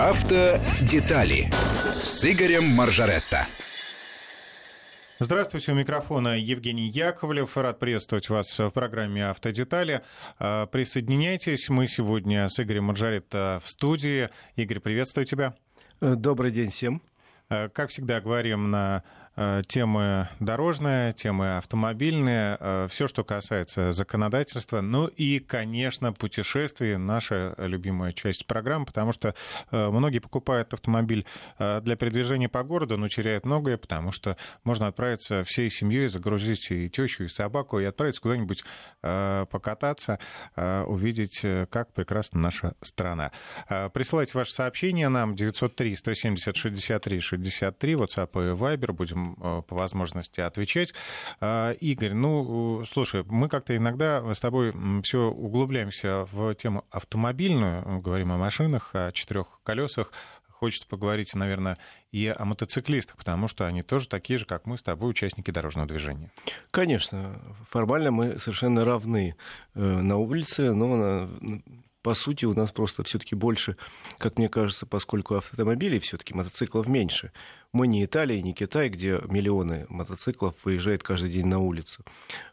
Автодетали с Игорем Маржаретто. Здравствуйте, у микрофона Евгений Яковлев. Рад приветствовать вас в программе «Автодетали». А, присоединяйтесь. Мы сегодня с Игорем Маржаретто в студии. Игорь, приветствую тебя. Добрый день всем. А, как всегда, говорим на Э, темы дорожные, темы автомобильные, э, все, что касается законодательства. Ну и, конечно, путешествия, наша любимая часть программы, потому что э, многие покупают автомобиль для передвижения по городу, но теряют многое, потому что можно отправиться всей семьей, загрузить и тещу, и собаку, и отправиться куда-нибудь покататься, увидеть, как прекрасна наша страна. Присылайте ваши сообщения нам 903 170 63 63, WhatsApp и Viber, будем э, по возможности отвечать. А, Игорь, ну, слушай, мы как-то иногда с тобой все углубляемся в тему автомобильную, говорим о машинах, о четырех колесах, хочется поговорить, наверное, и о мотоциклистах, потому что они тоже такие же, как мы с тобой, участники дорожного движения. Конечно, формально мы совершенно равны э, на улице, но по сути, у нас просто все-таки больше, как мне кажется, поскольку автомобилей все-таки мотоциклов меньше. Мы не Италия, не Китай, где миллионы мотоциклов выезжают каждый день на улицу.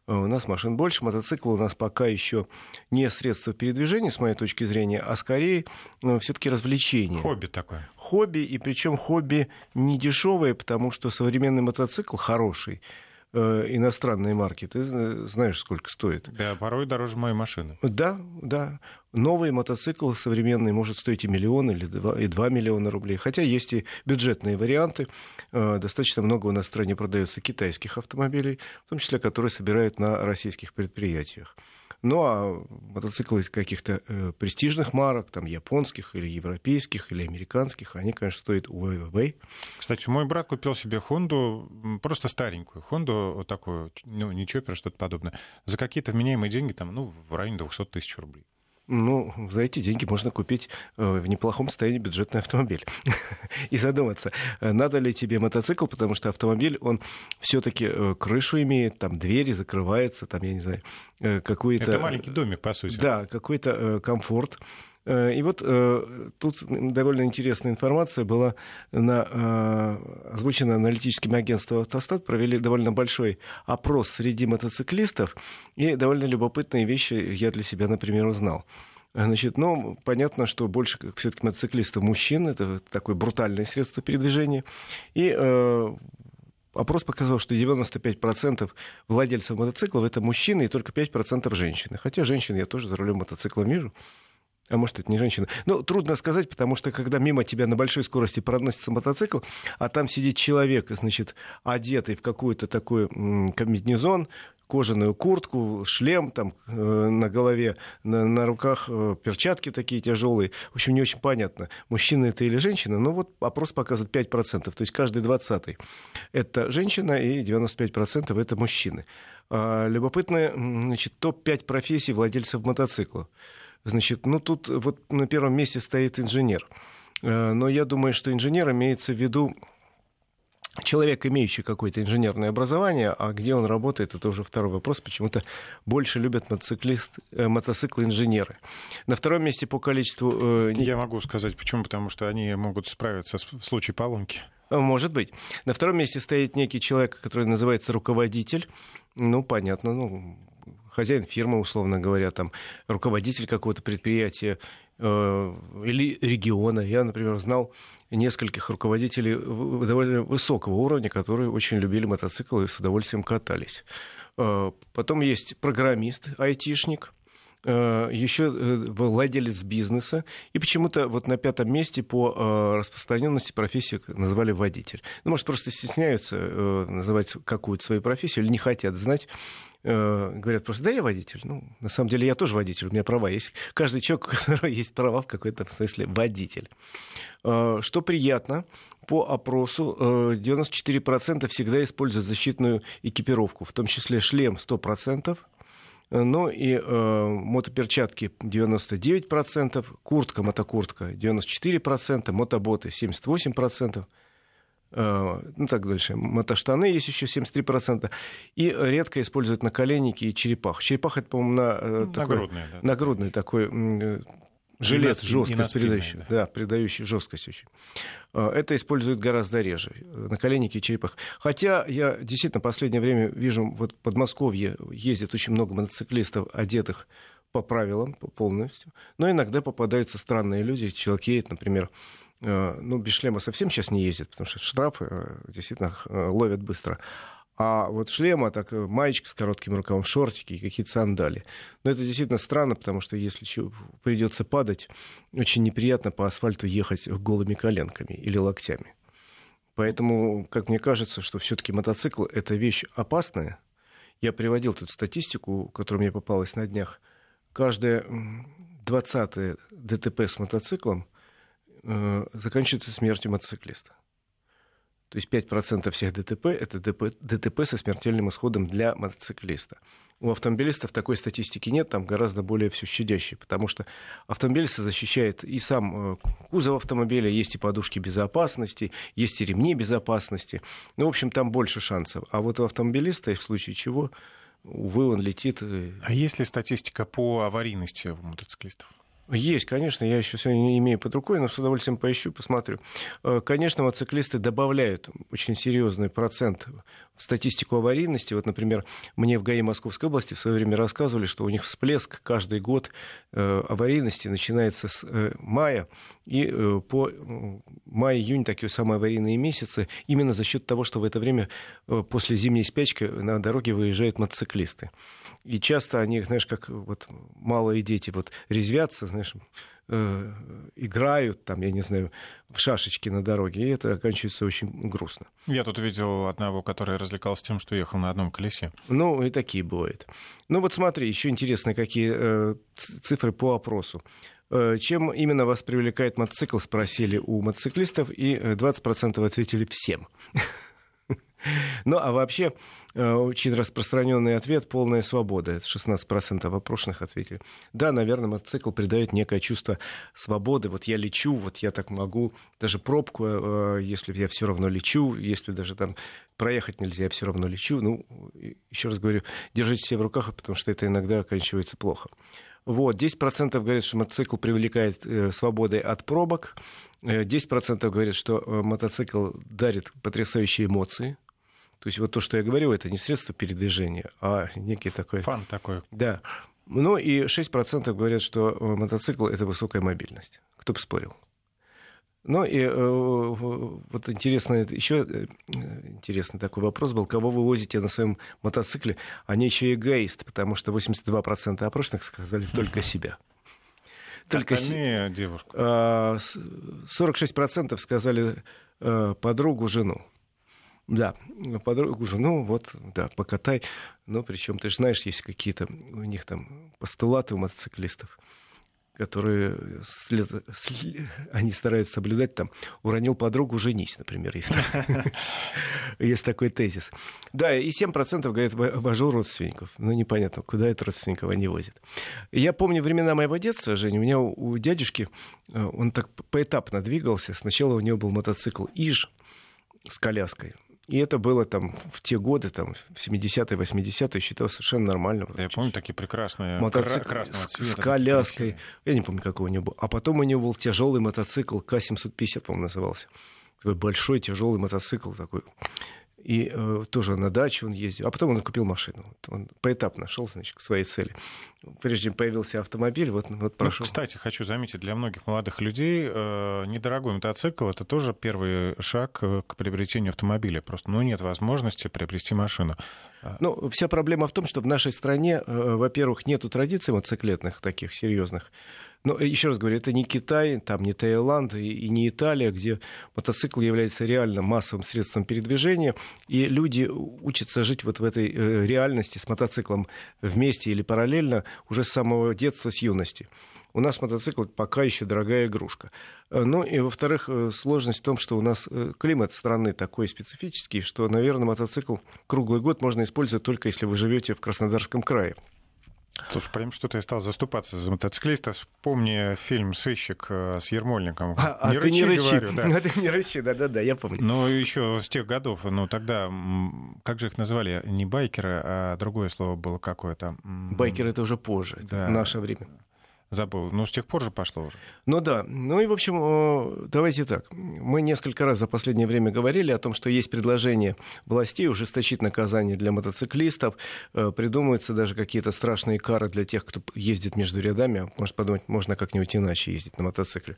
А у нас машин больше, мотоциклы у нас пока еще не средство передвижения, с моей точки зрения, а скорее ну, все-таки развлечение. Хобби такое. Хобби, и причем хобби не дешевое, потому что современный мотоцикл хороший иностранные марки, ты знаешь, сколько стоит. Да, порой дороже моей машины. Да, да. Новый мотоцикл современный может стоить и миллион, или два, и два миллиона рублей. Хотя есть и бюджетные варианты. Э, достаточно много у нас в стране продается китайских автомобилей, в том числе, которые собирают на российских предприятиях. Ну а мотоциклы каких-то э, престижных марок, там японских или европейских или американских, они, конечно, стоят way Кстати, мой брат купил себе Хонду, просто старенькую Хонду, вот такую, ну, не Чоппер, что-то подобное, за какие-то вменяемые деньги, там, ну, в районе 200 тысяч рублей. Ну, за эти деньги можно купить э, в неплохом состоянии бюджетный автомобиль. И задуматься, э, надо ли тебе мотоцикл, потому что автомобиль, он все-таки э, крышу имеет, там двери закрываются, там, я не знаю, какой-то... Это маленький домик, по сути. Да, какой-то комфорт. Э, и вот э, тут довольно интересная информация была на, э, озвучена аналитическим агентством «Автостат». Провели довольно большой опрос среди мотоциклистов, и довольно любопытные вещи я для себя, например, узнал. Значит, ну, понятно, что больше все-таки мотоциклистов мужчин, это такое брутальное средство передвижения. И э, опрос показал, что 95% владельцев мотоциклов это мужчины и только 5% женщины. Хотя женщин я тоже за рулем мотоцикла вижу. А может, это не женщина. Ну, трудно сказать, потому что когда мимо тебя на большой скорости проносится мотоцикл, а там сидит человек, значит, одетый в какой-то такой комбинезон, кожаную куртку, шлем там э, на голове, на, на руках э, перчатки такие тяжелые. В общем, не очень понятно, мужчина это или женщина. Но вот опрос показывает 5%, то есть каждый двадцатый это женщина и 95% это мужчины. А, любопытно, значит, топ-5 профессий владельцев мотоциклов. Значит, ну тут вот на первом месте стоит инженер. Э, но я думаю, что инженер имеется в виду человек, имеющий какое-то инженерное образование, а где он работает, это уже второй вопрос. Почему-то больше любят мотоциклист, э, мотоциклы инженеры. На втором месте по количеству... Э, я могу сказать, почему. Потому что они могут справиться в случае поломки. Может быть. На втором месте стоит некий человек, который называется руководитель. Ну, понятно, ну, хозяин фирмы, условно говоря, там, руководитель какого-то предприятия э, или региона. Я, например, знал нескольких руководителей довольно высокого уровня, которые очень любили мотоциклы и с удовольствием катались. Э, потом есть программист, айтишник, э, еще э, владелец бизнеса, и почему-то вот на пятом месте по э, распространенности профессии назвали водитель. Ну, может, просто стесняются называть какую-то свою профессию или не хотят знать, говорят просто, да, я водитель. Ну, на самом деле я тоже водитель, у меня права есть. Каждый человек, у которого есть права в какой-то смысле водитель. Э, что приятно, по опросу 94% э, всегда используют защитную экипировку, в том числе шлем 100%, ну и э, мотоперчатки 99%, куртка, мотокуртка 94%, мотоботы 78%, Э, ну так дальше. Мотоштаны есть еще 73%. И редко используют наколенники и черепах. Черепах это, по-моему, на, э, такой, нагрудный, да. нагрудный такой Жилет И жесткость, наспильный, придающий, да. придающий жесткость очень. Это используют гораздо реже. э, Наколенники и черепах. Хотя я действительно в последнее время вижу, вот в Подмосковье ездит очень много мотоциклистов, одетых по правилам по- полностью. Но иногда попадаются странные люди. Человек едет, например, э, ну, без шлема совсем сейчас не ездит, потому что штрафы э, действительно э, ловят быстро. А вот шлема, так э, маечка с коротким рукавом, шортики и какие-то сандали. Но это действительно странно, потому что если придется падать, очень неприятно по асфальту ехать голыми коленками или локтями. Поэтому, как мне кажется, что все-таки мотоцикл это вещь опасная. Я приводил тут статистику, которая мне попалась на днях. Каждое м, 20 ДТП с мотоциклом э, заканчивается смертью мотоциклиста. То есть 5% всех ДТП это ДТП, ДТП со смертельным исходом для мотоциклиста. У автомобилистов такой статистики нет, там гораздо более все щадящее, потому что автомобилиста защищает и сам э, кузов автомобиля, есть и подушки безопасности, есть и ремни безопасности. Ну, в общем, там больше шансов. А вот у автомобилиста, в случае чего, увы, он летит э, А есть ли статистика по аварийности у мотоциклистов? Есть, конечно, я еще сегодня не имею под рукой, но с удовольствием поищу, посмотрю. Э, Конечно, мотоциклисты добавляют очень серьезный процент в статистику аварийности. Вот, например, мне в ГАИ Московской области в свое время рассказывали, что у них всплеск каждый год э, аварийности начинается с э, мая и э, по май-июнь такие самые аварийные месяцы, именно за счет того, что в это время э, после зимней спячки на дороге выезжают мотоциклисты. И часто они, знаешь, как вот малые дети вот резвятся, знаешь, э, играют там, я не знаю, в шашечки на дороге, и это оканчивается очень грустно. Я тут видел одного, который развлекался тем, что ехал на одном колесе. Ну, и такие бывают. Ну, вот смотри, еще интересно, какие э, цифры по опросу. Э, Чем именно вас привлекает мотоцикл, спросили у мотоциклистов, и э, 20% ответили всем. Ну, а вообще, э, очень распространенный ответ – полная свобода. Это 16% опрошенных ответили. Да, наверное, мотоцикл придает некое чувство свободы. Вот я лечу, вот я так могу. Даже пробку, э, если я все равно лечу, если даже там проехать нельзя, я все равно лечу. Ну, еще раз говорю, держите себя в руках, потому что это иногда оканчивается плохо. Вот, 10% говорят, что мотоцикл привлекает э, свободой от пробок. Э, 10% говорят, что э, мотоцикл дарит потрясающие эмоции. То есть вот то, что я говорю, это не средство передвижения, а некий такой... Фан такой. Да. Ну и 6% говорят, что э, мотоцикл — это высокая мобильность. Кто бы спорил. Ну и э, вот интересно, еще э, интересный такой вопрос был, кого вы возите на своем мотоцикле, они еще эгоист, потому что 82% опрошенных сказали только себя. Только Остальные девушку. а, с- 46% сказали э, подругу, жену. Да, подругу, жену, вот, да, покатай. Но причем, ты же знаешь, есть какие-то у них там постулаты у мотоциклистов, которые след- сле- они стараются соблюдать. Там, уронил подругу, женись, например, есть. Есть такой тезис. Да, и 7% говорят, «Во- вожу родственников. Ну, непонятно, куда это родственников они возят. Я помню времена моего детства, Женя, у меня у, у дядюшки, э, он так поэтапно двигался. Сначала у него был мотоцикл «Иж» с коляской. И это было там в те годы, там, в 70-е, 80-е, считалось совершенно нормально. Да, я помню такие прекрасные Мотоцикл кра- с, цвета. с коляской. красивые. Я не помню, какой у него был. А потом у него был тяжелый мотоцикл К-750, по-моему, назывался. Такой большой тяжелый мотоцикл такой. И э, тоже на дачу он ездил. А потом он купил машину. Вот он поэтапно шел, значит, к своей цели. Прежде чем появился автомобиль, вот, вот Ну, прошел. кстати, хочу заметить, для многих молодых людей э, недорогой мотоцикл это тоже первый шаг э, к приобретению автомобиля. Просто ну, нет возможности приобрести машину. Ну, вся проблема в том, что в нашей стране, э, во-первых, нету традиций мотоциклетных таких серьезных. Но еще раз говорю, это не Китай, там не Таиланд и, и не Италия, где мотоцикл является реально массовым средством передвижения, и люди учатся жить вот в этой э, реальности с мотоциклом вместе или параллельно уже с самого детства, с юности. У нас мотоцикл пока еще дорогая игрушка. Э, Ну и, во-вторых, э, сложность в том, что у нас э, климат страны такой специфический, что, наверное, мотоцикл круглый год можно использовать только если вы живете в Краснодарском крае. Слушай, прям что-то я стал заступаться за мотоциклиста. Вспомни фильм «Сыщик» э, с Ермольником. А, ты не рычи. говорю, да. Ну, ты не рычи, да-да-да, я помню. Ну, еще с тех годов, ну, тогда, как же их назвали? Не байкеры, а другое слово было какое-то. М, Байкер это уже позже, Да. в наше время. Забыл. Но с тех пор же пошло уже. Ну да. Ну и, в общем, давайте так. Мы несколько раз за последнее время говорили о том, что есть предложение властей ужесточить наказание для мотоциклистов. Э, придумываются даже какие-то страшные кары для тех, кто ездит между рядами. Может подумать, можно как-нибудь иначе ездить на мотоцикле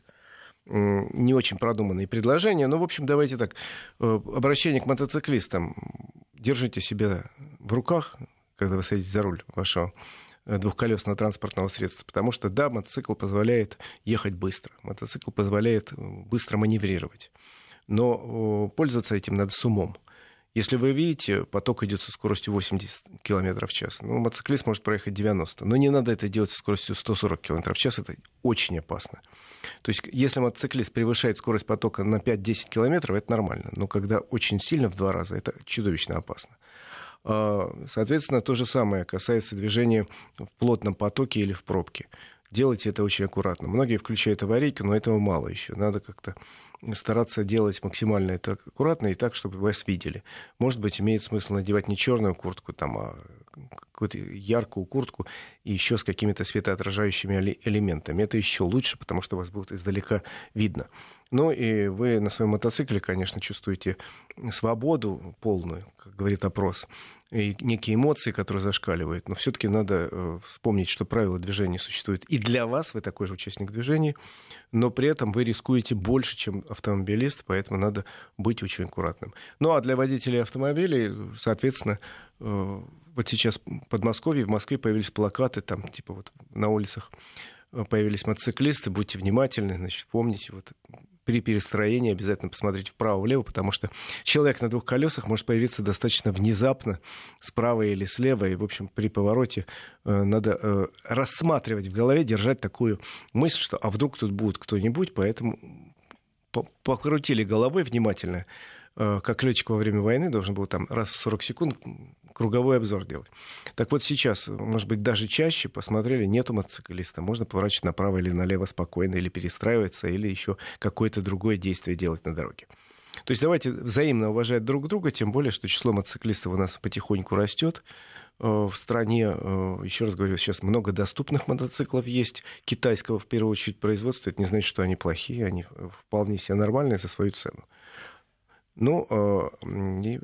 не очень продуманные предложения. Но, в общем, давайте так. Э, обращение к мотоциклистам. Держите себя в руках, когда вы садитесь за руль вашего двухколесного транспортного средства. Потому что, да, мотоцикл позволяет ехать быстро. Мотоцикл позволяет э, быстро маневрировать. Но пользоваться этим надо с умом. Если вы видите, поток идет со скоростью 80 км в час. Ну, мотоциклист может проехать 90. Но не надо это делать со скоростью 140 км в час. Это очень опасно. То есть, если мотоциклист превышает скорость потока на 5-10 км, это нормально. Но когда очень сильно в два раза, это чудовищно опасно. А, соответственно, то же самое касается движения в плотном потоке или в пробке. Делайте это очень аккуратно. Многие включают аварийки, но этого мало еще. Надо как-то стараться делать максимально это аккуратно и так, чтобы вас видели. Может быть, имеет смысл надевать не черную куртку, там, а какую-то яркую куртку и еще с какими-то светоотражающими элементами. Это еще лучше, потому что вас будет издалека видно. Ну и вы на своем мотоцикле, конечно, чувствуете свободу полную, как говорит опрос, и некие эмоции, которые зашкаливают. Но все-таки надо э, вспомнить, что правила движения существуют и для вас, вы такой же участник движения, но при этом вы рискуете больше, чем автомобилист, поэтому надо быть очень аккуратным. Ну а для водителей автомобилей, соответственно, э, вот сейчас в Подмосковье, в Москве появились плакаты, там типа вот на улицах э, появились мотоциклисты, будьте внимательны, значит, помните, вот при перестроении обязательно посмотреть вправо-влево, потому что человек на двух колесах может появиться достаточно внезапно, справа или слева. И, в общем, при повороте э, надо э, рассматривать в голове, держать такую мысль, что а вдруг тут будет кто-нибудь, поэтому покрутили головой внимательно Э, как летчик во время войны должен был там раз в 40 секунд круговой обзор делать. Так вот сейчас, может быть, даже чаще посмотрели, нету мотоциклиста, можно поворачивать направо или налево спокойно, или перестраиваться, или еще какое-то другое действие делать на дороге. То есть давайте взаимно уважать друг друга, тем более, что число мотоциклистов у нас потихоньку растет. Э, в стране, э, еще раз говорю, сейчас много доступных мотоциклов есть, китайского в первую очередь производства. Это не значит, что они плохие, они вполне себе нормальные за свою цену. Ну, а,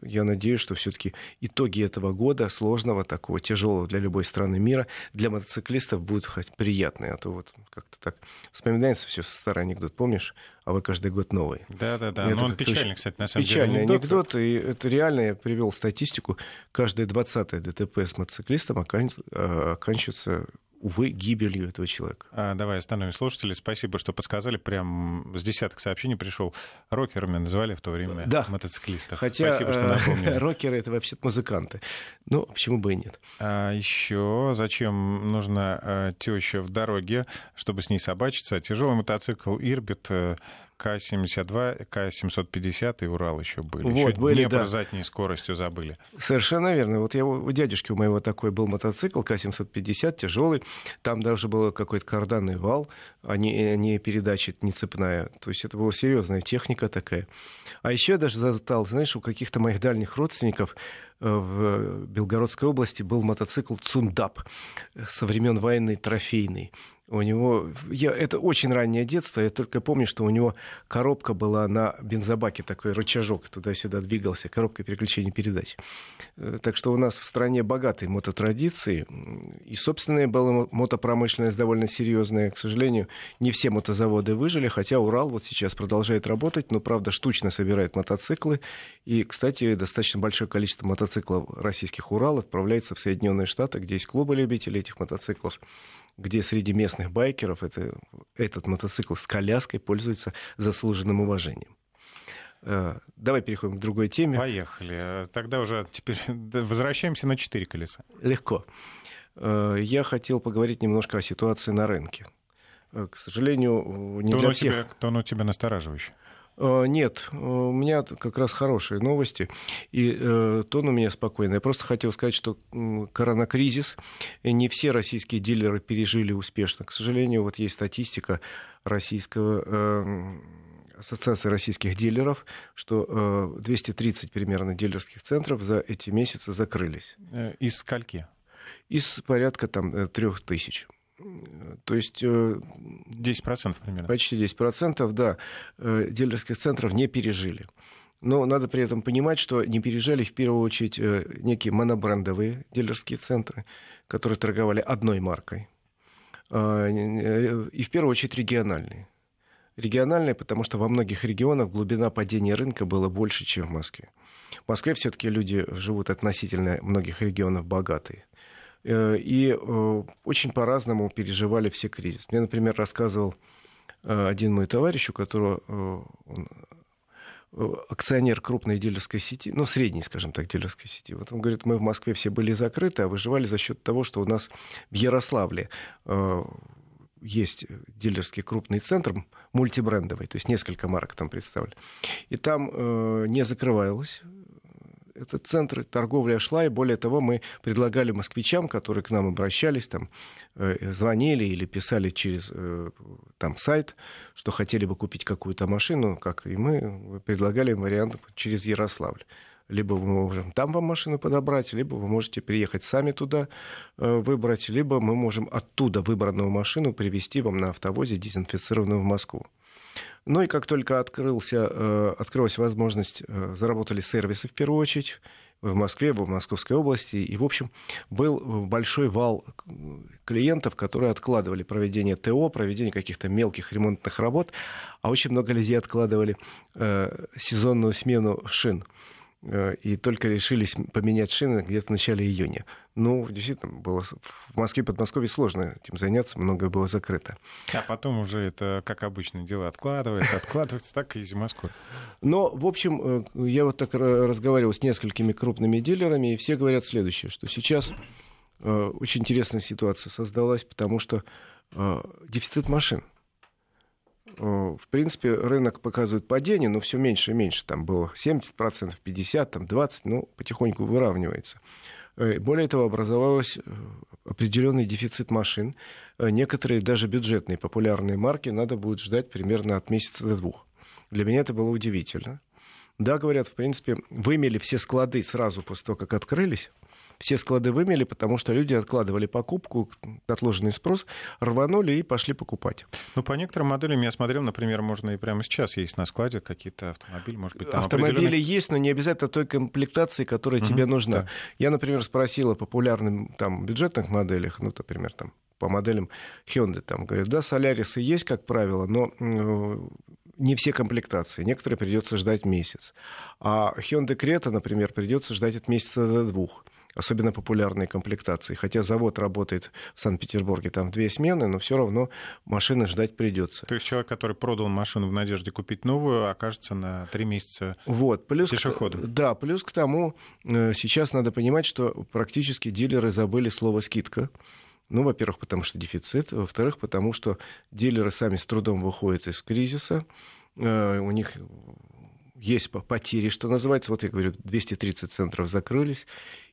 я надеюсь, что все-таки итоги этого года, сложного, такого тяжелого для любой страны мира, для мотоциклистов будут хоть приятные. А то вот как-то так вспоминается все старый анекдот, помнишь? А вы каждый год новый. Да-да-да, но он печальный, кстати, на самом печальный деле. Печальный анекдот, и это реально, я привел статистику, каждое 20-е ДТП с мотоциклистом а, оканчивается увы, гибелью этого человека. А, давай остановим слушателей. Спасибо, что подсказали. Прям с десяток сообщений пришел. Рокерами называли в то время да. мотоциклистов. Хотя Спасибо, что напомнили. рокеры — это вообще музыканты. Ну, почему бы и нет. А еще зачем нужна а, теща в дороге, чтобы с ней собачиться? Тяжелый мотоцикл «Ирбит» э, к-72, К-750 и Урал еще были. Вот, еще были, Днепр да. задней скоростью забыли. Совершенно верно. Вот я, у дядюшки у моего такой был мотоцикл К-750, тяжелый. Там даже был какой-то карданный вал, а не, не передача, не цепная. То есть это была серьезная техника такая. А еще я даже застал, знаешь, у каких-то моих дальних родственников э, в Белгородской области был мотоцикл Цундап со времен войны трофейный. У него, я, это очень раннее детство, я только помню, что у него коробка была на бензобаке, такой рычажок туда-сюда двигался, коробка переключения передач. Э, так что у нас в стране богатые мототрадиции, и собственная была мотопромышленность довольно серьезная. К сожалению, не все мотозаводы выжили, хотя Урал вот сейчас продолжает работать, но, правда, штучно собирает мотоциклы. И, кстати, достаточно большое количество мотоциклов российских Урал отправляется в Соединенные Штаты, где есть клубы любителей этих мотоциклов где среди местных байкеров это, этот мотоцикл с коляской пользуется заслуженным уважением. Э, давай переходим к другой теме. Поехали. Тогда уже теперь возвращаемся на четыре колеса. Легко. Э, я хотел поговорить немножко о ситуации на рынке. Э, к сожалению, не кто для всех... Тебя, кто у тебя настораживающий? Э, нет, у меня как раз хорошие новости, и э, тон у меня спокойный. Я просто хотел сказать, что коронакризис, не все российские дилеры пережили успешно. К сожалению, вот есть статистика российского э, Ассоциации российских дилеров, что 230 примерно дилерских центров за эти месяцы закрылись. Из скольки? Из порядка там трех тысяч. То есть... 10% примерно. Почти 10%, да, дилерских центров не пережили. Но надо при этом понимать, что не пережали в первую очередь некие монобрендовые дилерские центры, которые торговали одной маркой. И в первую очередь региональные. Региональные, потому что во многих регионах глубина падения рынка была больше, чем в Москве. В Москве все-таки люди живут относительно многих регионов богатые. Э, и э, очень по-разному переживали все кризис. Мне, например, рассказывал э, один мой товарищ, у которого он акционер крупной дилерской сети, ну, средней, скажем так, дилерской сети. Вот он говорит, мы в Москве все были закрыты, а выживали за счет того, что у нас в Ярославле есть дилерский крупный центр, мультибрендовый, то есть несколько марок там представлены. И там э, не закрывалось этот центр торговли шла, и более того, мы предлагали москвичам, которые к нам обращались, там, э, звонили или писали через э, там, сайт, что хотели бы купить какую-то машину, как и мы, предлагали им вариант через Ярославль. Либо мы можем там вам машину подобрать, либо вы можете приехать сами туда э, выбрать, либо мы можем оттуда выбранную машину привезти вам на автовозе, дезинфицированную в Москву. Ну и как только открылся, э, открылась возможность, э, заработали сервисы в первую очередь в Москве, в Московской области. И, в общем, был большой вал клиентов, которые откладывали проведение ТО, проведение каких-то мелких ремонтных работ, а очень много людей откладывали э, сезонную смену шин. Э, и только решились поменять шины где-то в начале июня. Ну, действительно, было в Москве, Подмосковье сложно этим заняться, многое было закрыто. А потом уже это, как обычно, дело откладывается, откладывается, так и зимоскор. Но, в общем, э, я вот так разговаривал с несколькими крупными дилерами, и все говорят следующее, что сейчас э, очень интересная ситуация создалась, потому что дефицит машин – в принципе, рынок показывает падение, но все меньше и меньше. Там было 70%, 50%, там 20%, ну, потихоньку выравнивается. Э, более того, образовался э, определенный дефицит машин. Некоторые даже бюджетные популярные марки надо будет ждать примерно от месяца до двух. Для меня это было удивительно. Да, говорят, в принципе, вымели все склады сразу после того, как открылись все склады вымели, потому что люди откладывали покупку, отложенный спрос, рванули и пошли покупать. Ну, по некоторым моделям я смотрел, например, можно и прямо сейчас есть на складе какие-то автомобили, может быть, там Автомобили определенные... есть, но не обязательно той комплектации, которая угу, тебе нужна. Да. Я, например, спросил о популярных там, бюджетных моделях, ну, например, там, по моделям Hyundai, там, говорят, да, Солярисы есть, как правило, но не все комплектации. Некоторые придется ждать месяц. А Hyundai Creta, например, придется ждать от месяца до двух особенно популярные комплектации. Хотя завод работает в Санкт-Петербурге, там две смены, но все равно машины ждать придется. То есть человек, который продал машину в надежде купить новую, окажется на три месяца вот. плюс пешеходом. К, да, плюс к тому, э, сейчас надо понимать, что практически дилеры забыли слово «скидка». Ну, во-первых, потому что дефицит, во-вторых, потому что дилеры сами с трудом выходят из кризиса, э, у них есть потери, что называется. Вот я говорю, 230 центров закрылись.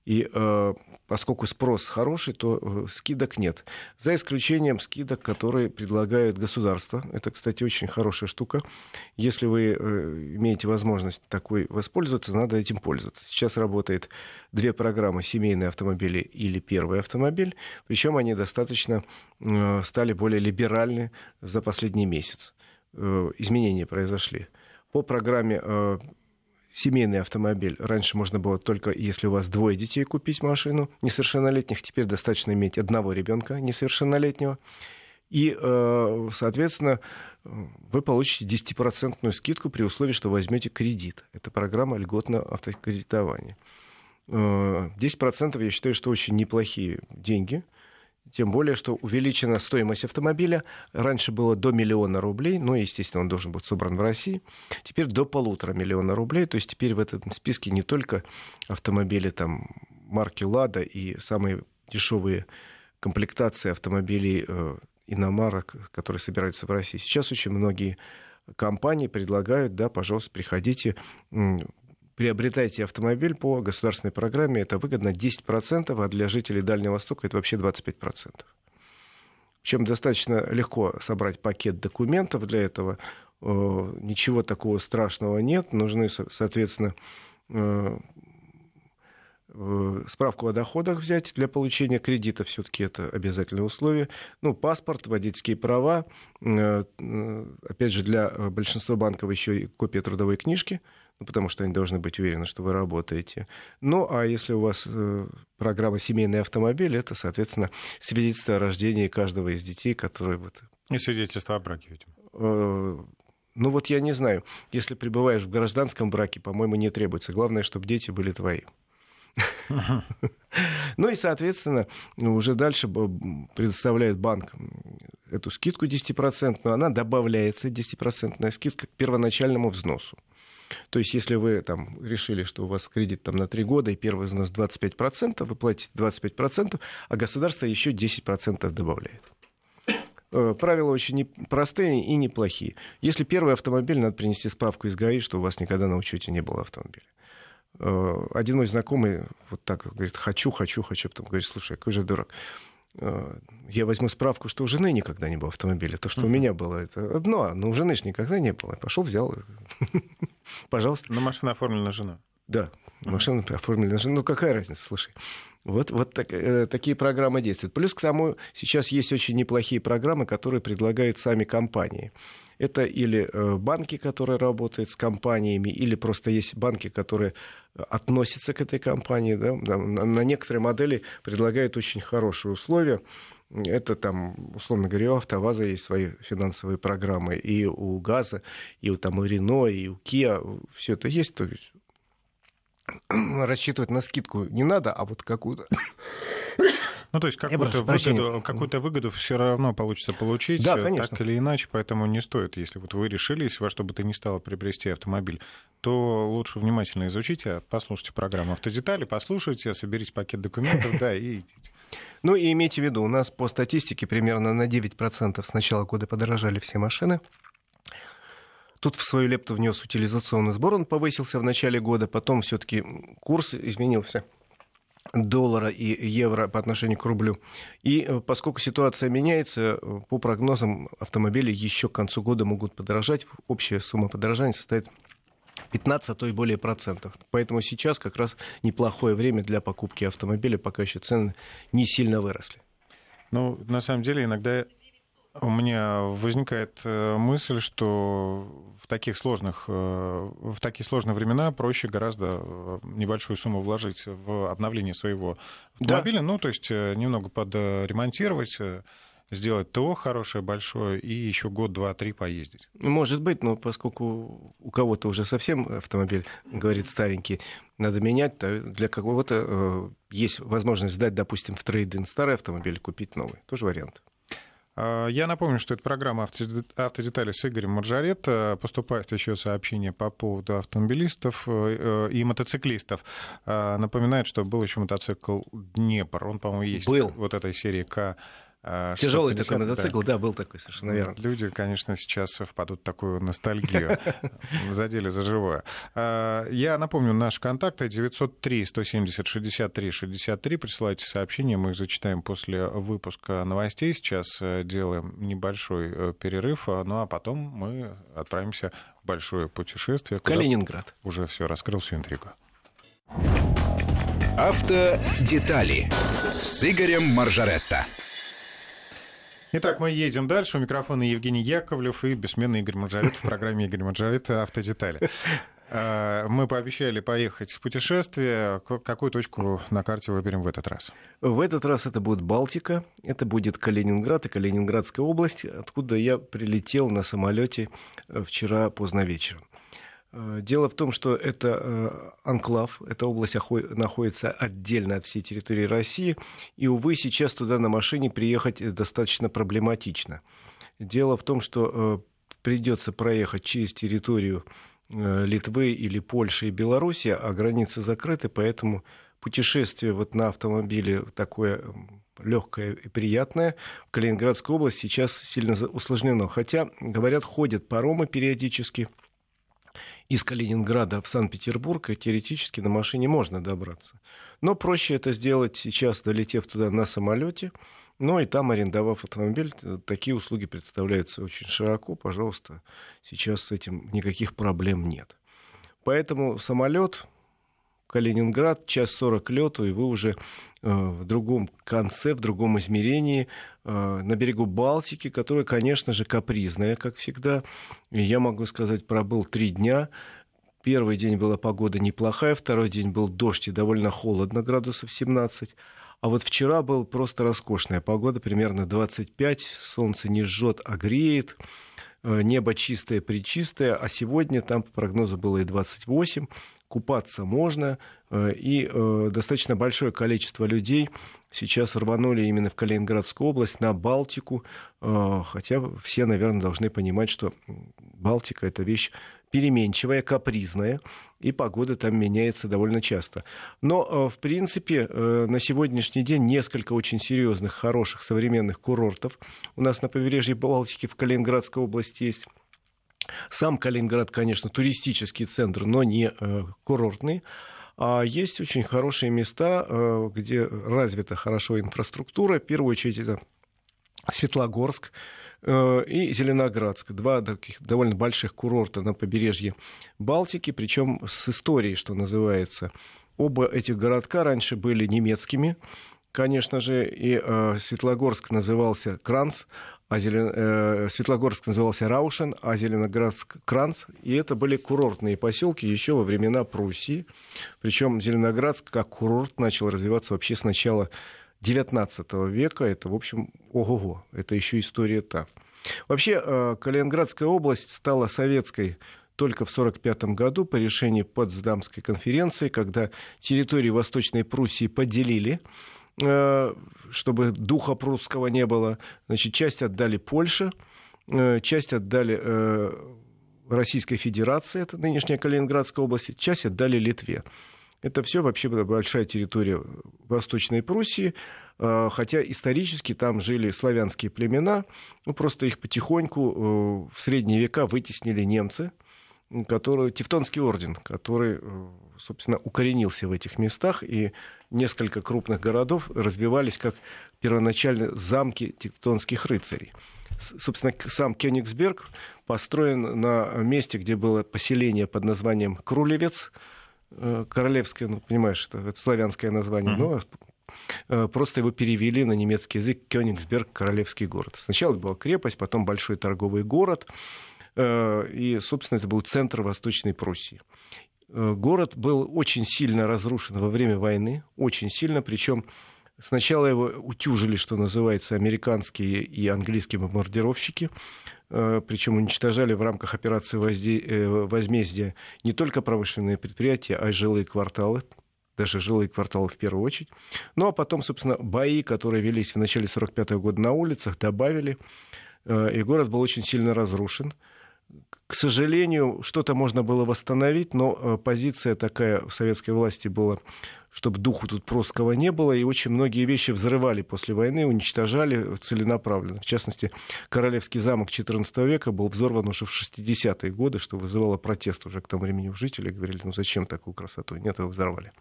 И э, поскольку спрос хороший, то э, скидок нет. За исключением скидок, которые предлагает государство. Это, кстати, очень хорошая штука. Если вы э, имеете возможность такой воспользоваться, надо этим пользоваться. Сейчас работает две программы «Семейные автомобили» или «Первый автомобиль». Причем они достаточно э, стали более либеральны за последний месяц. Э, изменения произошли. По программе э, семейный автомобиль. Раньше можно было только, если у вас двое детей, купить машину несовершеннолетних. Теперь достаточно иметь одного ребенка несовершеннолетнего. И, э, соответственно, вы получите 10% скидку при условии, что возьмете кредит. Это программа льготного автокредитования. 10% э, я считаю, что очень неплохие деньги – тем более, что увеличена стоимость автомобиля. Раньше было до миллиона рублей, но, естественно, он должен быть собран в России. Теперь до полутора миллиона рублей. То есть теперь в этом списке не только автомобили там, марки «Лада» и самые дешевые комплектации автомобилей э, иномарок, которые собираются в России. Сейчас очень многие компании предлагают, да, пожалуйста, приходите, приобретайте автомобиль по государственной программе, это выгодно 10%, а для жителей Дальнего Востока это вообще 25%. Причем достаточно легко собрать пакет документов для этого. Э, ничего такого страшного нет. Нужны, соответственно, э, э, справку о доходах взять для получения кредита, все-таки это обязательное условие. Ну, паспорт, водительские права. Опять же, для большинства банков еще и копия трудовой книжки, ну, потому что они должны быть уверены, что вы работаете. Ну, а если у вас программа «Семейный автомобиль», это, соответственно, свидетельство о рождении каждого из детей, которые вот... И свидетельство о браке, видимо. Ну вот я не знаю, если пребываешь в гражданском браке, по-моему, не требуется. Главное, чтобы дети были твои. Ну и, соответственно, уже дальше предоставляет банк эту скидку 10%, но она добавляется, 10% скидка к первоначальному взносу. То есть, если вы там, решили, что у вас кредит там, на 3 года, и первый взнос 25%, вы платите 25%, а государство еще 10% добавляет. Э, правила очень простые и неплохие. Если первый автомобиль, надо принести справку из ГАИ, что у вас никогда на учете не было автомобиля. Э, один мой знакомый вот так говорит, хочу, хочу, хочу. Потом говорит, слушай, какой же дурак. Э, я возьму справку, что у жены никогда не было автомобиля. То, что uh-huh. у меня было, это одно, но у жены же никогда не было. Пошел, взял. Пожалуйста. Но машина оформлена жена. Да, машина оформлена жена. Ну, какая разница, слушай. Вот, вот так, э, такие программы действуют. Плюс к тому, сейчас есть очень неплохие программы, которые предлагают сами компании. Это или э, банки, которые работают с компаниями, или просто есть банки, которые относятся к этой компании. Да? На, на некоторые модели предлагают очень хорошие условия. Это там, условно говоря, у АвтоВАЗа есть свои финансовые программы, и у ГАЗа, и у, там, и Рено, и у Kia, все это есть. То есть рассчитывать на скидку не надо, а вот какую-то ну, то есть какую-то выгоду, какую выгоду все равно получится получить, да, э, так или иначе, поэтому не стоит, если вот вы решились во что бы то ни стало приобрести автомобиль, то лучше внимательно изучите, послушайте программу «Автодетали», послушайте, соберите пакет документов, да, и идите. Ну и имейте в виду, у нас по статистике примерно на 9% с начала года подорожали все машины. Тут в свою лепту внес утилизационный сбор, он повысился в начале года, потом все-таки курс изменился доллара и евро по отношению к рублю. И э, поскольку ситуация меняется, э, по прогнозам автомобили еще к концу года могут подорожать. Общая сумма подорожания составит 15, а то и более процентов. Поэтому сейчас как раз неплохое время для покупки автомобиля, пока еще цены не сильно выросли. Ну, на самом деле, иногда у меня возникает э, мысль, что в таких сложных, э, в такие сложные времена проще гораздо э, небольшую сумму вложить в обновление своего автомобиля, да. ну, то есть немного подремонтировать, сделать ТО хорошее, большое, и еще год, два, три поездить. Может быть, но поскольку у кого-то уже совсем автомобиль, говорит старенький, надо менять, то для кого-то есть возможность сдать, допустим, в трейдинг старый автомобиль, купить новый. Тоже вариант. А, я напомню, что это программа «Автодетали» с Игорем Маржарет. Поступает еще сообщение по поводу автомобилистов э, и мотоциклистов. А, напоминает, что был еще мотоцикл «Днепр». Он, по-моему, есть был. вот этой серии К Тяжелый такой мотоцикл, да. да, был такой, совершенно верно. Люди, конечно, сейчас впадут в такую ностальгию, задели за живое. А, я напомню, наши контакты 903 170 63 63. Присылайте сообщения, мы их зачитаем после выпуска новостей. Сейчас э, делаем небольшой э, перерыв, а, ну а потом мы отправимся в большое путешествие. Калининград. Уже все раскрыл всю интригу. Автодетали с Игорем Маржаретто. Итак, мы едем дальше. У микрофона Евгений Яковлев и бессменный Игорь Маджарет в программе Игорь Маджарет «Автодетали». А, мы пообещали поехать в путешествие. Какую точку на карте выберем в этот раз? В этот раз это будет Балтика, это будет Калининград и Калининградская область, откуда я прилетел на самолете э, вчера поздно вечером. Э, дело в том, что это э, анклав, эта область находится отдельно от всей территории России, и, увы, сейчас туда на машине приехать достаточно проблематично. Дело в том, что э, придется проехать через территорию Литвы или Польши и Беларуси, а границы закрыты, поэтому путешествие вот на автомобиле такое легкое и приятное. В Калининградской области сейчас сильно усложнено. Хотя, говорят, ходят паромы периодически – из Калининграда в Санкт-Петербург, теоретически на машине можно добраться. Но проще это сделать сейчас, долетев туда на самолете, ну и там, арендовав автомобиль, такие услуги представляются очень широко. Пожалуйста, сейчас с этим никаких проблем нет. Поэтому самолет, Калининград, час сорок лету, и вы уже в другом конце, в другом измерении, на берегу Балтики, которая, конечно же, капризная, как всегда. Я могу сказать, пробыл три дня. Первый день была погода неплохая, второй день был дождь и довольно холодно, градусов 17. А вот вчера была просто роскошная погода, примерно 25, солнце не жжет, а греет, э, небо чистое, причистое, а сегодня там по прогнозу было и 28, купаться можно, э, и э, достаточно большое количество людей сейчас рванули именно в Калининградскую область, на Балтику, хотя все, наверное, должны понимать, что Балтика — это вещь переменчивая, капризная, и погода там меняется довольно часто. Но, э, в принципе, э, на сегодняшний день несколько очень серьезных, хороших, современных курортов у нас на побережье Балтики в Калининградской области есть. Сам Калининград, конечно, туристический центр, но не э, курортный. А есть очень хорошие места, где развита хорошо инфраструктура. В первую очередь это Светлогорск, Э, и Зеленоградск. Два таких довольно больших курорта на побережье Балтики, причем с историей, что называется. Оба этих городка раньше были немецкими, конечно же, и э, Светлогорск назывался Кранц, а Зелен... э, Светлогорск назывался Раушен, а Зеленоградск Кранц. И это были курортные поселки еще во времена Пруссии. Причем Зеленоградск как курорт начал развиваться вообще с начала XIX века. Это, в общем, ого-го, это еще история та. Вообще, э, Калининградская область стала советской только в 1945 году по решению Потсдамской конференции, когда территории Восточной Пруссии поделили, чтобы духа прусского не было. Значит, часть отдали Польше, э, часть отдали Российской Федерации, это нынешняя Калининградская область, часть отдали Литве. Это все вообще большая территория Восточной Пруссии, хотя исторически там жили славянские племена, ну, просто их потихоньку э, в средние века вытеснили немцы, которые, Тевтонский орден, который, э, собственно, укоренился в этих местах, и несколько крупных городов развивались как первоначально замки тевтонских рыцарей. Собственно, сам Кёнигсберг построен на месте, где было поселение под названием Крулевец – Э, королевское, ну, понимаешь, это, это славянское название, mm-hmm. но просто его перевели на немецкий язык Кёнигсберг, королевский город. Сначала это была крепость, потом большой торговый город, э, и, собственно, это был центр Восточной Пруссии. Город был очень сильно разрушен во время войны, очень сильно, причем сначала его утюжили, что называется, американские и английские бомбардировщики, Э, причем уничтожали в рамках операции э, возмездия не только промышленные предприятия, а и жилые кварталы, даже жилые кварталы в первую очередь. Ну а потом, собственно, бои, которые велись в начале 1945 года на улицах, добавили, э, и город был очень сильно разрушен. К сожалению, что-то можно было восстановить, но позиция такая в советской власти была чтобы духу тут прусского не было, и очень многие вещи взрывали после войны, уничтожали целенаправленно. В частности, Королевский замок XIV века был взорван уже в 60-е годы, что вызывало протест уже к тому времени у жителей. Говорили, ну зачем такую красоту? Нет, его взорвали.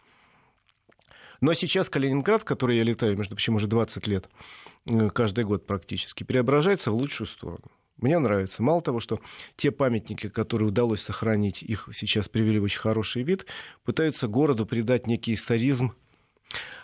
Но сейчас Калининград, в который я летаю, между прочим, уже 20 лет, э, каждый год практически, преображается в лучшую сторону. Мне нравится. Мало того, что те памятники, которые удалось сохранить, их сейчас привели в очень хороший вид, пытаются городу придать некий историзм,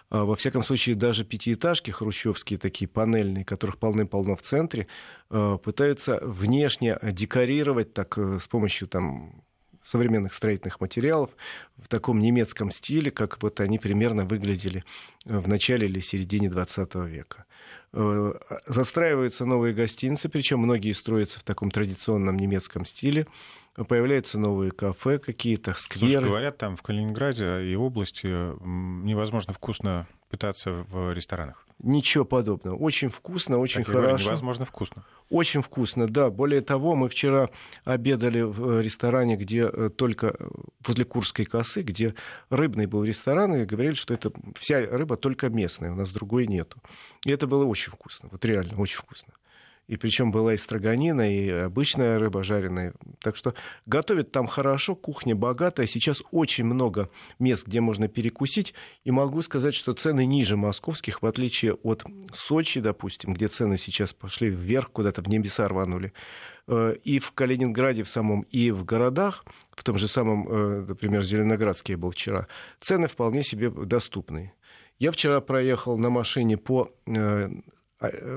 а, во всяком случае, даже пятиэтажки хрущевские, такие панельные, которых полны-полно в центре, а, пытаются внешне декорировать так, э, с помощью там, современных строительных материалов в таком немецком стиле, как вот они примерно выглядели в начале или середине 20 века. Э, застраиваются новые гостиницы, причем многие строятся в таком традиционном немецком стиле. Появляются новые кафе какие-то, скверы. Слушай, говорят, там в Калининграде и области невозможно вкусно питаться в ресторанах. Ничего подобного. Очень вкусно, очень как хорошо. Говорю, невозможно вкусно. Очень вкусно, да. Более того, мы вчера обедали в э, ресторане, где э, только э, возле Курской косы, где рыбный был ресторан, и говорили, что это вся рыба только местная, у нас другой нету. И это было очень вкусно, вот реально очень вкусно. И причем была и строганина, и обычная рыба жареная. Так что готовят там хорошо, кухня богатая. Сейчас очень много мест, где можно перекусить. И могу сказать, что цены ниже московских, в отличие от Сочи, допустим, где цены сейчас пошли вверх, куда-то в небеса рванули. и в Калининграде в самом, и в городах, в том же самом, например, Зеленоградске я был вчера, цены вполне себе доступные. Я вчера проехал на машине по а,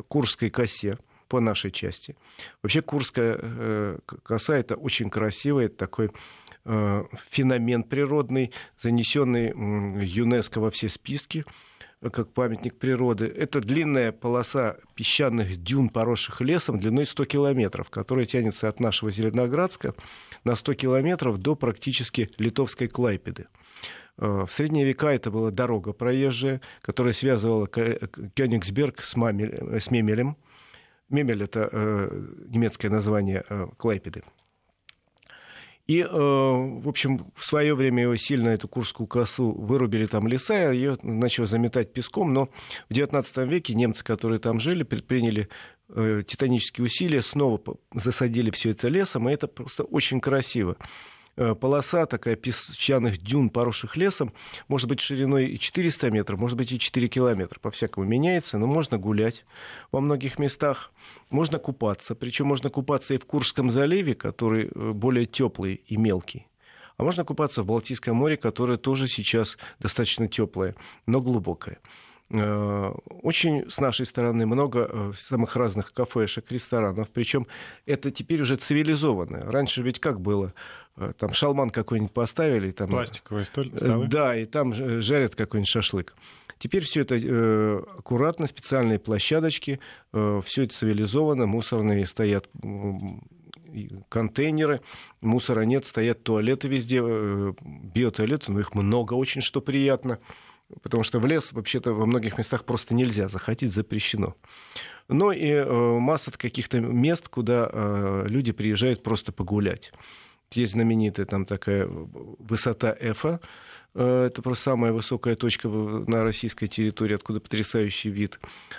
Курской косе, по нашей части. Вообще Курская коса это очень красивый такой феномен природный, занесенный ЮНЕСКО во все списки как памятник природы. Это длинная полоса песчаных дюн, поросших лесом, длиной 100 километров, которая тянется от нашего Зеленоградска на 100 километров до практически литовской Клайпеды. Э, в средние века это была дорога проезжая, которая связывала Кёнигсберг с, Мамель, с Мемелем. Мемель — это э, немецкое название э, Клайпеды. И, э, в общем, в свое время его сильно, эту Курскую косу, вырубили там леса, ее начало заметать песком, но в XIX веке немцы, которые там жили, предприняли э, титанические усилия, снова засадили все это лесом, и это просто очень красиво. Э, полоса такая песчаных дюн, поросших лесом, может быть шириной и 400 метров, может быть и 4 километра. По-всякому меняется, но можно гулять во многих местах. Можно купаться. Причем можно купаться и в Курском заливе, который э, более теплый и мелкий. А можно купаться в Балтийском море, которое тоже сейчас достаточно теплое, но глубокое. Э, очень с нашей стороны много э, самых разных кафешек, ресторанов. Причем это теперь уже цивилизованное. Раньше ведь как было? Э, там шалман какой-нибудь поставили. Там, Пластиковые столы? Да, и там жарят какой-нибудь шашлык. Теперь все это э, аккуратно, специальные площадочки, э, все это цивилизованно, мусорные стоят контейнеры, мусора нет, стоят туалеты везде, э, биотуалеты, но их много очень, что приятно. Потому что в лес вообще-то во многих местах просто нельзя заходить, запрещено. Но и э, масса каких-то мест, куда э, люди приезжают просто погулять. Есть знаменитая там такая высота Эфа, э, это просто самая высокая точка на российской территории, откуда потрясающий вид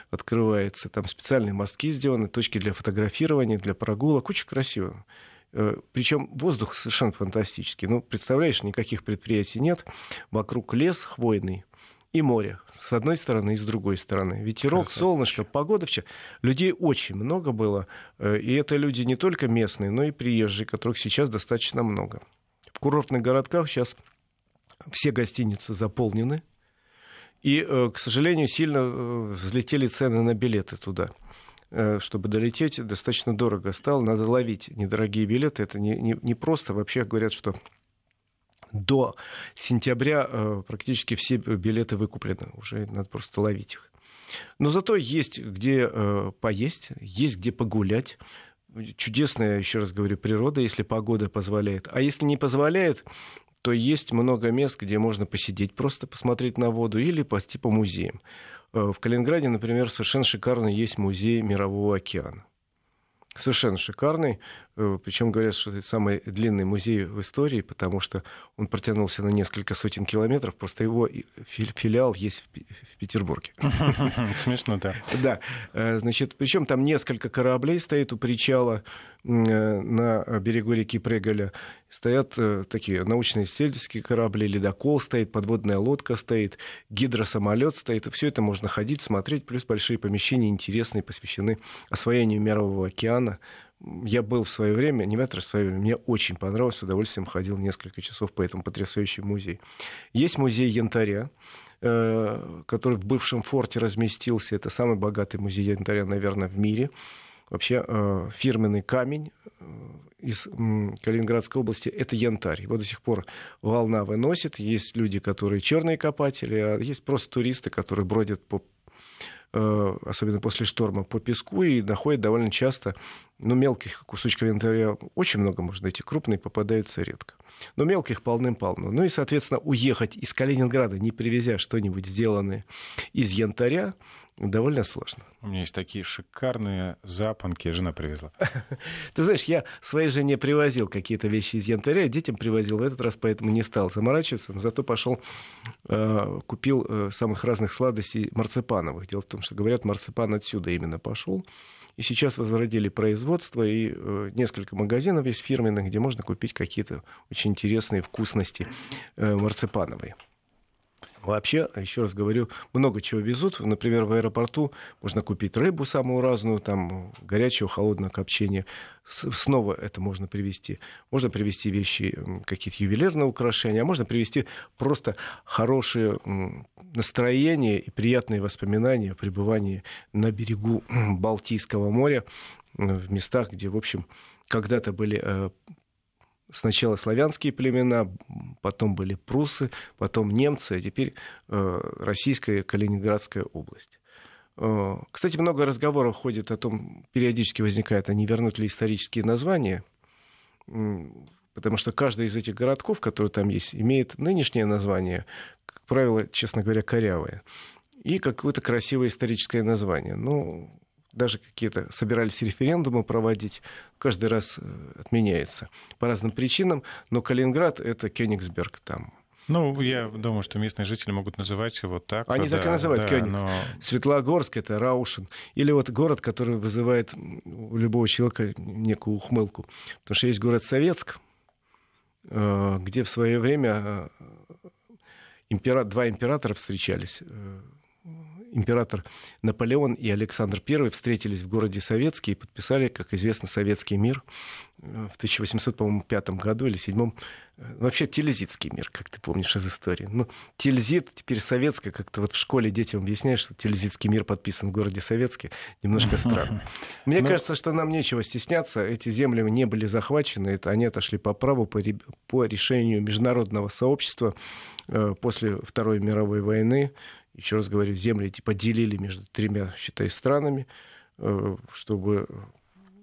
открывается. Там специальные мостки сделаны, точки для фотографирования, для прогулок. Очень красиво. Причем воздух совершенно фантастический. Ну, представляешь, никаких предприятий нет. Вокруг лес хвойный, и море. С одной стороны и с другой стороны. Ветерок, солнышко, погода. Вчера. Людей очень много было. Э, и это люди не только местные, но и приезжие, которых сейчас достаточно много. В курортных городках сейчас все гостиницы заполнены. И, э, к сожалению, сильно э, взлетели цены на билеты туда чтобы долететь, достаточно дорого стало. Надо ловить недорогие билеты. Это не, не, не просто. Вообще говорят, что до сентября э, практически все билеты выкуплены. Уже надо просто ловить их. Но зато есть где э, поесть, есть где погулять. Чудесная, еще раз говорю, природа, если погода позволяет. А если не позволяет, то есть много мест, где можно посидеть, просто посмотреть на воду или пойти по музеям. Э, в Калининграде, например, совершенно шикарный есть музей Мирового океана. Совершенно шикарный. Э, Причем говорят, что это самый длинный музей в истории, потому что он протянулся на несколько сотен километров. Просто его филиал есть в Петербурге. Смешно, да. Да. Э, значит, причем там несколько кораблей стоит у причала э, на берегу реки Преголя. Стоят такие научно-исследовательские корабли, ледокол стоит, подводная лодка стоит, гидросамолет стоит. И все это можно ходить, смотреть. Плюс большие помещения интересные, посвящены освоению Мирового океана я был в свое время, не в свое время, мне очень понравилось, с удовольствием ходил несколько часов по этому потрясающему музею. Есть музей янтаря, э, который в бывшем форте разместился. Это самый богатый музей янтаря, наверное, в мире. Вообще э, фирменный камень э, из Калининградской области это янтарь. Его до сих пор волна выносит. Есть люди, которые черные копатели, а есть просто туристы, которые бродят по особенно после шторма, по песку и находят довольно часто, ну, мелких кусочков янтаря очень много можно найти, крупные попадаются редко. Но мелких полным-полно. Ну и, соответственно, уехать из Калининграда, не привезя что-нибудь сделанное из янтаря, довольно сложно. У меня есть такие шикарные запонки, жена привезла. Ты знаешь, я своей жене привозил какие-то вещи из янтаря, детям привозил, в этот раз поэтому не стал заморачиваться, но зато пошел, э, купил э, самых разных сладостей марципановых. Дело в том, что, говорят, марципан отсюда именно пошел. И сейчас возродили производство, и э, несколько магазинов есть фирменных, где можно купить какие-то очень интересные вкусности марципановые. Вообще, еще раз говорю, много чего везут. Например, в аэропорту можно купить рыбу самую разную, там горячего, холодного копчения. Снова это можно привезти. Можно привезти вещи, какие-то ювелирные украшения, а можно привезти просто хорошее настроение и приятные воспоминания о пребывании на берегу Балтийского моря, в местах, где, в общем, когда-то были э, сначала славянские племена, потом были прусы, потом немцы, а теперь э, российская Калининградская область. Э, кстати, много разговоров ходит о том, периодически возникает, а не вернут ли исторические названия, потому что каждый из этих городков, которые там есть, имеет нынешнее название, как правило, честно говоря, корявое, и какое-то красивое историческое название. Ну, даже какие-то собирались референдумы проводить, каждый раз э, отменяется по разным причинам, но Калининград — это Кёнигсберг там. Ну, я думаю, что местные жители могут называть его так. Они да, так и называют да, Кёниг. Но... Светлогорск — это Раушен. Или вот город, который вызывает у любого человека некую ухмылку. Потому что есть город Советск, э, где в свое время э, два императора встречались император Наполеон и Александр I встретились в городе Советский и подписали, как известно, Советский мир э, в 1805 году или 7 э, Вообще Тильзитский мир, как ты помнишь из истории. Ну, Тильзит, теперь советская, как-то вот в школе детям объясняешь, что Тильзитский мир подписан в городе Советский, немножко странно. Мне ну, кажется, что нам нечего стесняться. Эти земли не были захвачены, это они отошли по праву, по, по решению международного сообщества э, после Второй мировой войны еще раз говорю, земли типа делили между тремя, считай, странами, э, чтобы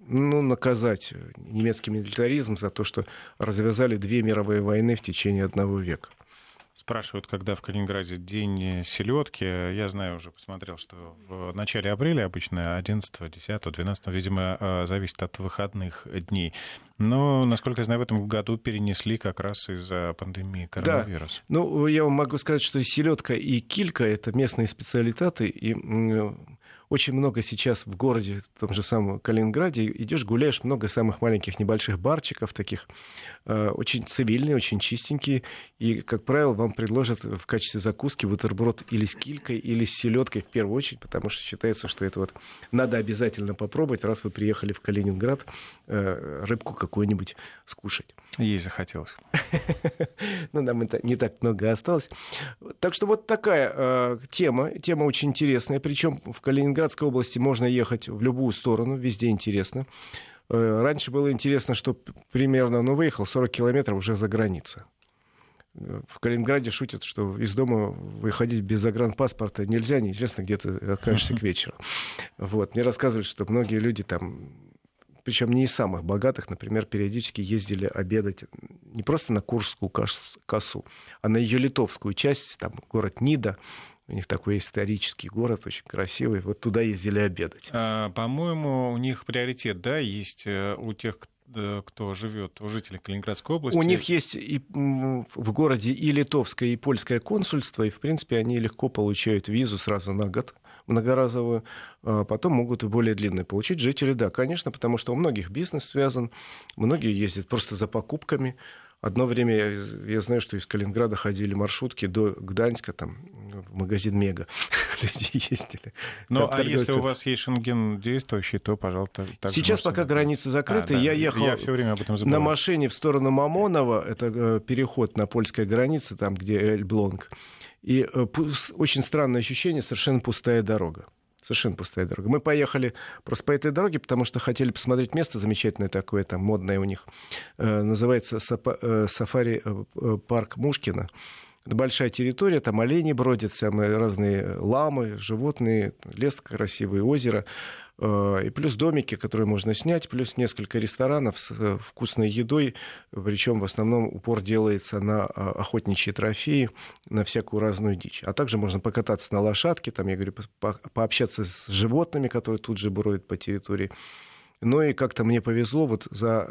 ну, наказать немецкий милитаризм за то, что развязали две мировые войны в течение одного века. Спрашивают, когда в Калининграде день селедки. Я знаю, уже посмотрел, что в начале апреля обычно 11, 10, 12, видимо, э, зависит от выходных дней. Но, насколько я знаю, в этом году перенесли как раз из-за пандемии коронавируса. Да. Ну, я вам могу сказать, что селедка и килька — это местные специалитеты, и очень много сейчас в городе, в том же самом Калининграде, идешь, гуляешь, много самых маленьких небольших барчиков таких, э, очень цивильные, очень чистенькие, и, как правило, вам предложат в качестве закуски бутерброд или с килькой, или с селедкой в первую очередь, потому что считается, что это вот надо обязательно попробовать, раз вы приехали в Калининград, э, рыбку какую-нибудь скушать. Ей захотелось. Ну, нам не так много осталось. Так что вот такая э, тема. Тема очень интересная. Причем в Калининградской области можно ехать в любую сторону. Везде интересно. Э, раньше было интересно, что примерно, ну, выехал 40 километров уже за граница. В Калининграде шутят, что из дома выходить без загранпаспорта нельзя, неизвестно, где ты окажешься к вечеру. Вот. Мне рассказывали, что многие люди там причем не из самых богатых, например, периодически ездили обедать не просто на Куршскую косу, а на ее литовскую часть, там город Нида, у них такой исторический город, очень красивый. Вот туда ездили обедать. А, по-моему, у них приоритет, да, есть э, у тех, кто живет, у жителей Калининградской области. У них есть и в городе и литовское, и польское консульство, и, в принципе, они легко получают визу сразу на год многоразовую, а потом могут и более длинные получить. Жители, да, конечно, потому что у многих бизнес связан, многие ездят просто за покупками. Одно время я, я знаю, что из Калининграда ходили маршрутки до Гданьска, там, в магазин Мега люди ездили. Ну, а если у вас есть шенген действующий, то, пожалуйста, так Сейчас пока быть. границы закрыты. А, да. Я ехал я все время об этом на машине в сторону Мамонова, это э, переход на польской границе, там, где Эльблонг. И э, очень странное ощущение, совершенно пустая дорога. Совершенно пустая дорога. Мы поехали просто по этой дороге, потому что хотели посмотреть место замечательное такое, там модное у них. Э, называется э, Сафари парк Мушкина. Это большая территория, там олени бродят, самые разные ламы, животные, лес красивый, озеро. Э, и плюс домики, которые можно снять, плюс несколько ресторанов с э, вкусной едой, причем в основном упор делается на а, охотничьи трофеи, на всякую разную дичь. А также можно покататься на лошадке, там, я говорю, по пообщаться с животными, которые тут же бродят по территории. Ну и как-то мне повезло, вот за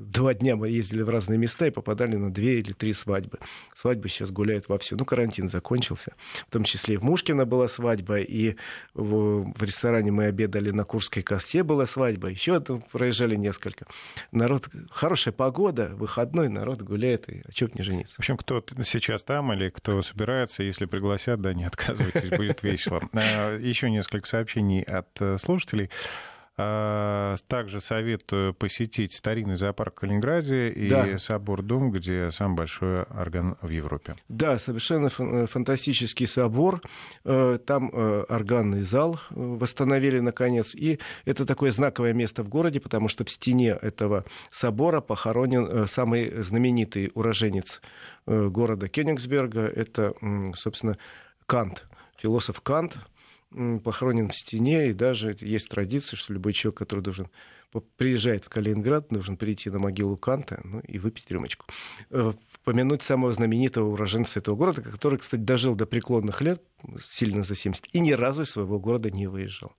два дня мы ездили в разные места и попадали на две или три свадьбы. Свадьбы сейчас гуляют вовсю. Ну, карантин закончился. В том числе и в Мушкино была свадьба, и в, в ресторане мы обедали на Курской косе была свадьба. Еще проезжали несколько. Народ, хорошая погода, выходной, народ гуляет, и о чем не жениться. В общем, кто сейчас там или кто собирается, если пригласят, да, не отказывайтесь, будет весело. А, Еще несколько сообщений от э, слушателей. А, также советую посетить старинный зоопарк в Калининграде и да. собор Дом, где самый большой орган в Европе. Да, совершенно фантастический собор. Э, там э, органный зал э, восстановили наконец. И это такое знаковое место в городе, потому что в стене этого собора похоронен самый знаменитый уроженец города Кёнигсберга. Это, собственно, Кант, философ Кант, похоронен в стене, и даже есть традиция, что любой человек, который должен приезжает в Калининград, должен прийти на могилу Канта ну, и выпить рюмочку. Э, помянуть самого знаменитого уроженца этого города, который, кстати, дожил до преклонных лет, сильно за 70, и ни разу из своего города не выезжал.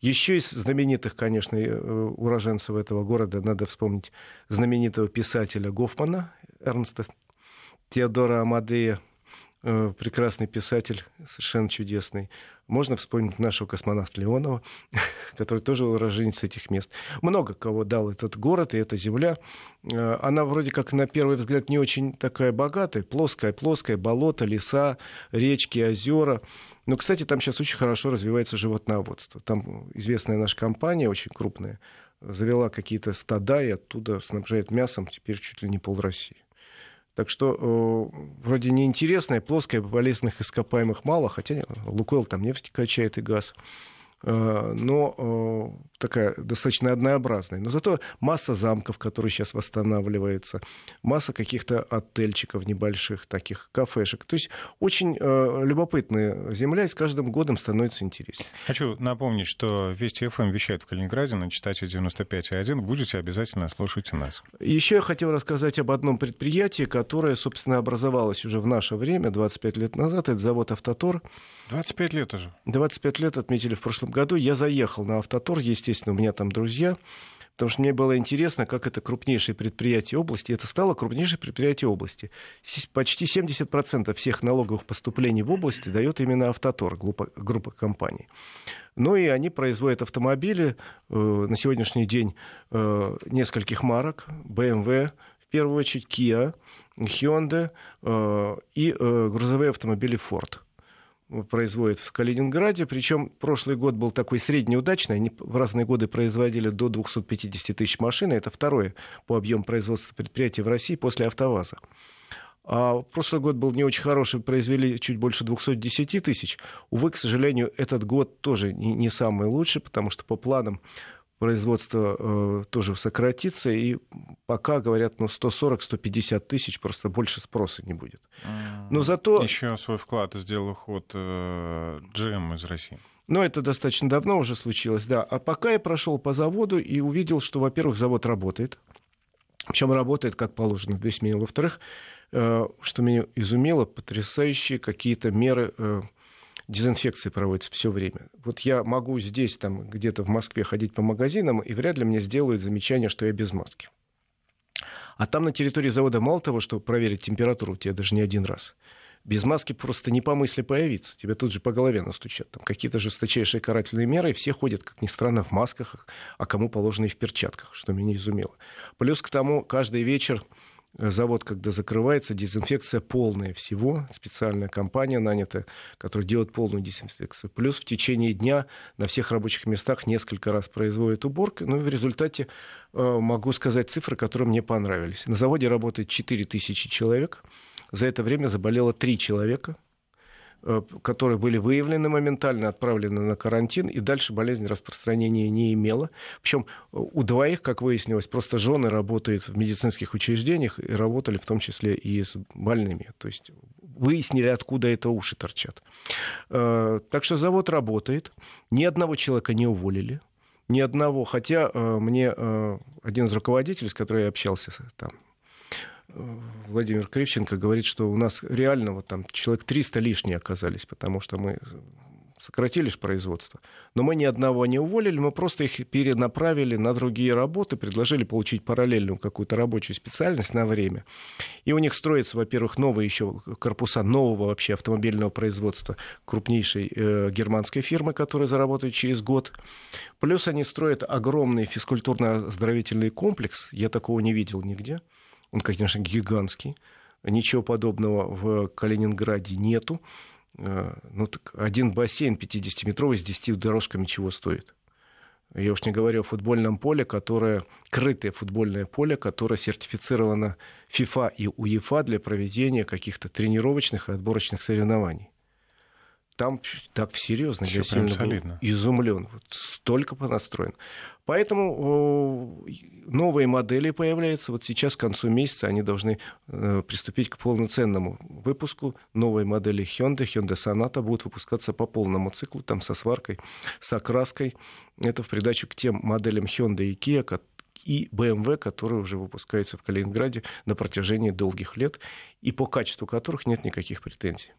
Еще из знаменитых, конечно, э, уроженцев этого города надо вспомнить знаменитого писателя Гофмана, Эрнста Теодора Амадея, э, прекрасный писатель, совершенно чудесный. Можно вспомнить нашего космонавта Леонова, который тоже уроженец этих мест. Много кого дал этот город и эта земля. Э, она вроде как на первый взгляд не очень такая богатая. Плоская, плоская, болото, леса, речки, озера. Но, кстати, там сейчас очень хорошо развивается животноводство. Там известная наша компания, очень крупная, завела какие-то стада и оттуда снабжает мясом теперь чуть ли не пол России. Так что э, вроде неинтересная, плоская, полезных ископаемых мало, хотя Лукойл там нефть качает и газ. Э, но э, такая достаточно однообразная. Но зато масса замков, которые сейчас восстанавливаются, масса каких-то отельчиков небольших, таких кафешек. То есть очень э, любопытная земля, и с каждым годом становится интереснее. Хочу напомнить, что Вести ФМ вещает в Калининграде на частоте 95.1. Будете обязательно слушать нас. Еще я хотел рассказать об одном предприятии, которое, собственно, образовалось уже в наше время, 25 лет назад. Это завод «Автотор». 25 лет уже. 25 лет отметили в прошлом году. Я заехал на «Автотор», естественно, у меня там друзья, потому что мне было интересно, как это крупнейшее предприятие области. Это стало крупнейшее предприятие области. Почти 70% всех налоговых поступлений в области дает именно «Автотор», группа, группа компаний. Ну и они производят автомобили э, на сегодняшний день э, нескольких марок, BMW, в первую очередь Kia, Hyundai э, и э, грузовые автомобили Ford производят в Калининграде. Причем прошлый год был такой среднеудачный. Они в разные годы производили до 250 тысяч машин. Это второе по объему производства предприятия в России после «АвтоВАЗа». А прошлый год был не очень хороший, произвели чуть больше 210 тысяч. Увы, к сожалению, этот год тоже не самый лучший, потому что по планам производство э, тоже сократится, и пока говорят, ну, 140-150 тысяч, просто больше спроса не будет. Но зато... Еще свой вклад сделал уход э, GM из России. Но это достаточно давно уже случилось, да. А пока я прошел по заводу и увидел, что, во-первых, завод работает. Причем работает как положено в весь мир. Во-вторых, э, что меня изумило, потрясающие какие-то меры э, дезинфекции проводится все время. Вот я могу здесь, там, где-то в Москве ходить по магазинам, и вряд ли мне сделают замечание, что я без маски. А там на территории завода мало того, что проверить температуру, тебе даже не один раз. Без маски просто не по мысли появиться. Тебя тут же по голове настучат. Там какие-то жесточайшие карательные меры, и все ходят, как ни странно, в масках, а кому положено и в перчатках, что меня изумило. Плюс к тому, каждый вечер завод, когда закрывается, дезинфекция полная всего. Специальная компания нанята, которая делает полную дезинфекцию. Плюс в течение дня на всех рабочих местах несколько раз производит уборку. Ну и в результате э, могу сказать цифры, которые мне понравились. На заводе работает 4000 человек. За это время заболело 3 человека – которые были выявлены моментально, отправлены на карантин, и дальше болезнь распространения не имела. Причем э, у двоих, как выяснилось, просто жены работают в медицинских учреждениях и работали в том числе и с больными. То есть выяснили, откуда это уши торчат. Э, так что завод работает. Ни одного человека не уволили. Ни одного. Хотя мне один из руководителей, с которым я общался там, Владимир Кривченко говорит, что у нас реально вот там человек 300 лишние оказались, потому что мы сократили же производство. Но мы ни одного не уволили, мы просто их перенаправили на другие работы, предложили получить параллельную какую-то рабочую специальность на время. И у них строятся, во-первых, новые еще корпуса нового вообще автомобильного производства крупнейшей э, германской фирмы, которая заработает через год. Плюс они строят огромный физкультурно-оздоровительный комплекс. Я такого не видел нигде. Он, конечно, гигантский. Ничего подобного в Калининграде нету. Э, ну, так один бассейн 50-метровый с 10 дорожками чего стоит? Я уж не говорю о футбольном поле, которое, крытое футбольное поле, которое сертифицировано FIFA и УЕФА для проведения каких-то тренировочных и отборочных соревнований. Там так серьезно, я сильно был изумлен. Вот столько понастроено. Поэтому новые модели появляются. Вот сейчас, к концу месяца, они должны э, приступить к полноценному выпуску. Новые модели Hyundai, Hyundai Sonata будут выпускаться по полному циклу, там со сваркой, с окраской. Это в придачу к тем моделям Hyundai и Kia, и BMW, которые уже выпускаются в Калининграде на протяжении долгих лет, и по качеству которых нет никаких претензий.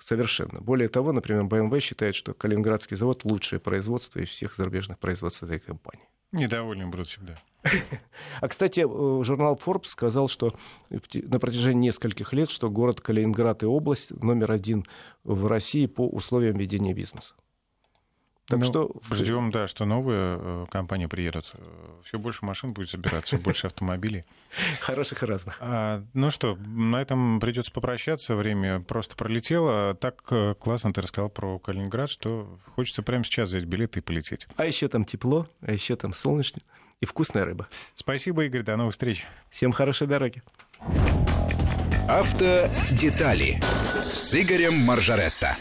Совершенно. Более того, например, BMW считает, что Калининградский завод лучшее производство из всех зарубежных производств этой компании. Недовольны будут всегда. А, кстати, э, журнал Forbes сказал, что на протяжении нескольких лет, что город Калининград и область номер один в России по условиям ведения бизнеса. Так ну, что... Ждем, да, что новые э, компании приедут. Все больше машин будет собираться, больше автомобилей. Хороших и разных. А, ну что, на этом придется попрощаться. Время просто пролетело. Так э, классно ты рассказал про Калининград, что хочется прямо сейчас взять билеты и полететь. А еще там тепло, а еще там солнечно и вкусная рыба. Спасибо, Игорь. До новых встреч. Всем хорошей дороги. Автодетали с Игорем Маржаретто.